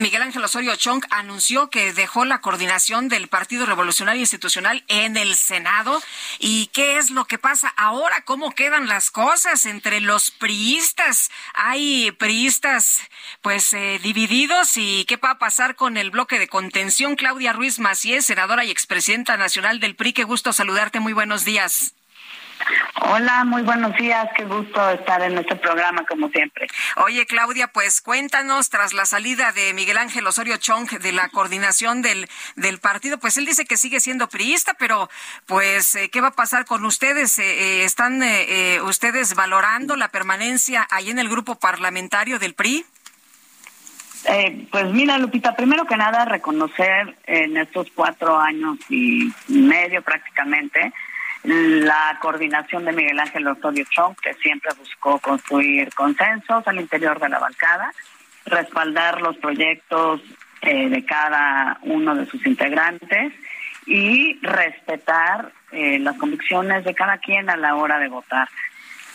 Miguel Ángel Osorio Chong anunció que dejó la coordinación del Partido Revolucionario Institucional en el Senado. ¿Y qué es lo que pasa ahora? ¿Cómo quedan las cosas entre los priistas? Hay priistas pues eh, divididos y qué va a pasar con el bloque de contención. Claudia Ruiz Maciés, senadora y expresidenta nacional del PRI. Qué gusto saludarte. Muy buenos días. Hola, muy buenos días. Qué gusto estar en este programa como siempre. Oye, Claudia, pues cuéntanos, tras la salida de Miguel Ángel Osorio Chong de la coordinación del, del partido, pues él dice que sigue siendo priista, pero pues, eh, ¿qué va a pasar con ustedes? Eh, eh, ¿Están ustedes valorando la permanencia ahí en el grupo parlamentario del PRI? pues mira, Lupita, primero que nada, reconocer en estos cuatro años y medio prácticamente, la coordinación de Miguel Ángel Osorio Chong, que siempre buscó construir consensos al interior de la bancada, respaldar los proyectos eh, de cada uno de sus integrantes y respetar eh, las convicciones de cada quien a la hora de votar.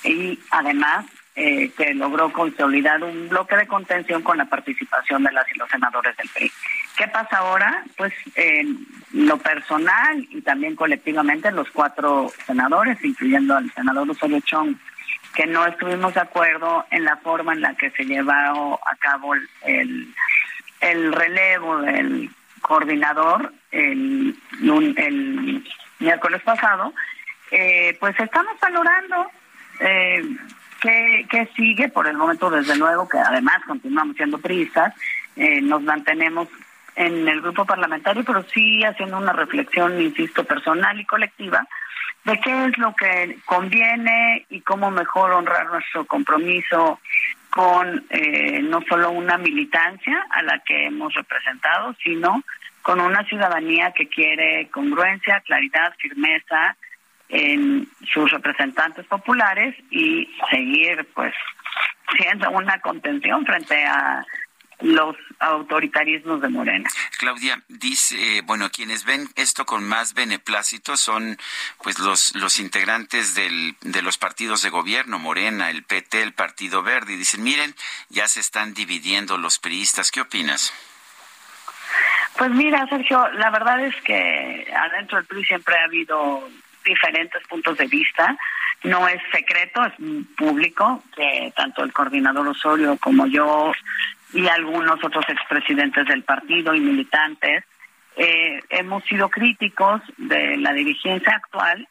Y además eh, que logró consolidar un bloque de contención con la participación de las y los senadores del PRI. ¿Qué pasa ahora? Pues en lo personal y también colectivamente los cuatro senadores, incluyendo al senador Osorio Chong, que no estuvimos de acuerdo en la forma en la que se llevó a cabo el, el relevo del coordinador el, el miércoles pasado, eh, pues estamos valorando eh, ¿Qué, sigue? Por el momento, desde luego, que además continuamos siendo priistas, eh, nos mantenemos en el grupo parlamentario, pero sí haciendo una reflexión, insisto, personal y colectiva, de qué es lo que conviene y cómo mejor honrar nuestro compromiso con eh, no solo una militancia a la que hemos representado, sino con una ciudadanía que quiere congruencia, claridad, firmeza, en sus representantes populares y seguir pues siendo una contención frente a los autoritarismos de Morena. Claudia dice, eh, bueno, quienes ven esto con más beneplácito son pues los los integrantes del, de los partidos de gobierno, Morena, el PT, el Partido Verde, y dicen, miren, ya se están dividiendo los priistas. ¿Qué opinas? Pues mira, Sergio, la verdad es que adentro del PRI siempre ha habido diferentes puntos de vista. No es secreto, es público que tanto el coordinador Osorio como yo y algunos otros expresidentes del partido y militantes eh, hemos sido críticos de la dirigencia actual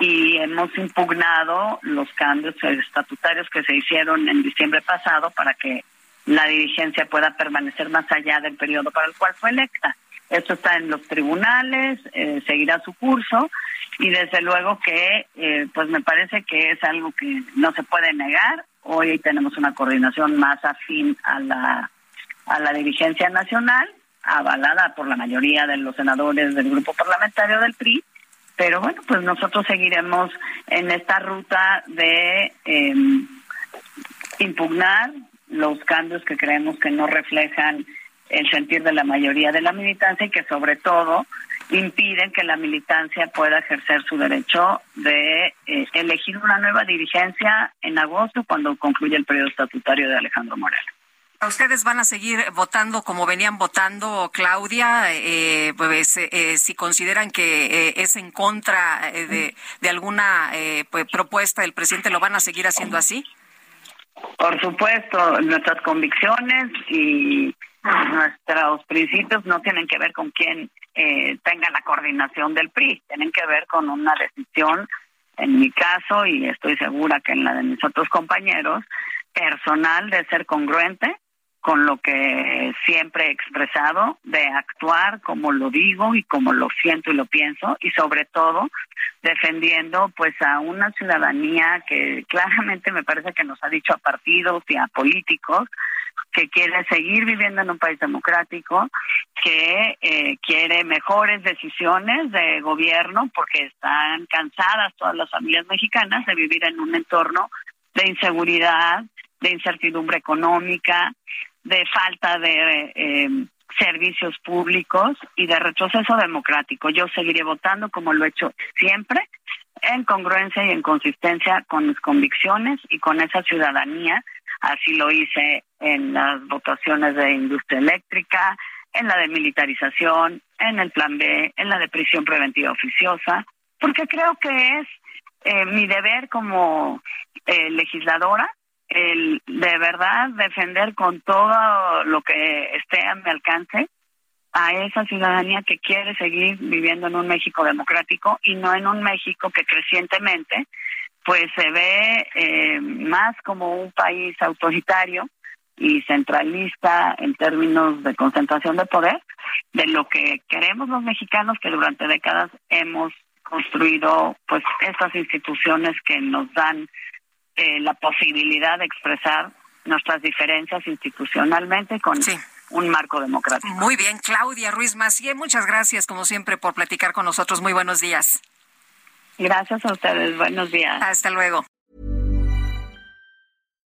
y hemos impugnado los cambios estatutarios que se hicieron en diciembre pasado para que la dirigencia pueda permanecer más allá del periodo para el cual fue electa. Esto está en los tribunales, eh, seguirá su curso y desde luego que eh, pues me parece que es algo que no se puede negar. Hoy tenemos una coordinación más afín a la a la dirigencia nacional, avalada por la mayoría de los senadores del grupo parlamentario del PRI, pero bueno, pues nosotros seguiremos en esta ruta de em, impugnar los cambios que creemos que no reflejan el sentir de la mayoría de la militancia y que sobre todo impiden que la militancia pueda ejercer su derecho de eh, elegir una nueva dirigencia en agosto cuando concluye el periodo estatutario de Alejandro Moreno. ¿Ustedes van a seguir votando como venían votando, Claudia? Eh, pues, eh, si consideran que es en contra de, de, alguna pues, propuesta del presidente, ¿lo van a seguir haciendo así? Por supuesto, nuestras convicciones y nuestros principios no tienen que ver con quién eh, tenga la coordinación del PRI, tienen que ver con una decisión, en mi caso, y estoy segura que en la de mis otros compañeros, personal de ser congruente con lo que siempre he expresado, de actuar como lo digo y como lo siento y lo pienso, y sobre todo defendiendo pues a una ciudadanía que claramente me parece que nos ha dicho a partidos y a políticos que quiere seguir viviendo en un país democrático, que eh, quiere mejores decisiones de gobierno porque están cansadas todas las familias mexicanas de vivir en un entorno de inseguridad, de incertidumbre económica, de falta de eh, servicios públicos y de retroceso democrático. Yo seguiré votando como lo he hecho siempre, en congruencia y en consistencia con mis convicciones y con esa ciudadanía. Así lo hice en las votaciones de industria eléctrica, en la de militarización, en el plan B, en la de prisión preventiva oficiosa, porque creo que es eh, mi deber como eh, legisladora el de verdad defender con todo lo que esté a mi alcance a esa ciudadanía que quiere seguir viviendo en un México democrático y no en un México que crecientemente pues se ve eh, más como un país autoritario y centralista en términos de concentración de poder de lo que queremos los mexicanos que durante décadas hemos construido pues estas instituciones que nos dan eh, la posibilidad de expresar nuestras diferencias institucionalmente con un marco democrático. Muy bien, Claudia Ruiz Macié, muchas gracias como siempre por platicar con nosotros. Muy buenos días. Gracias a ustedes. Buenos días. Hasta luego.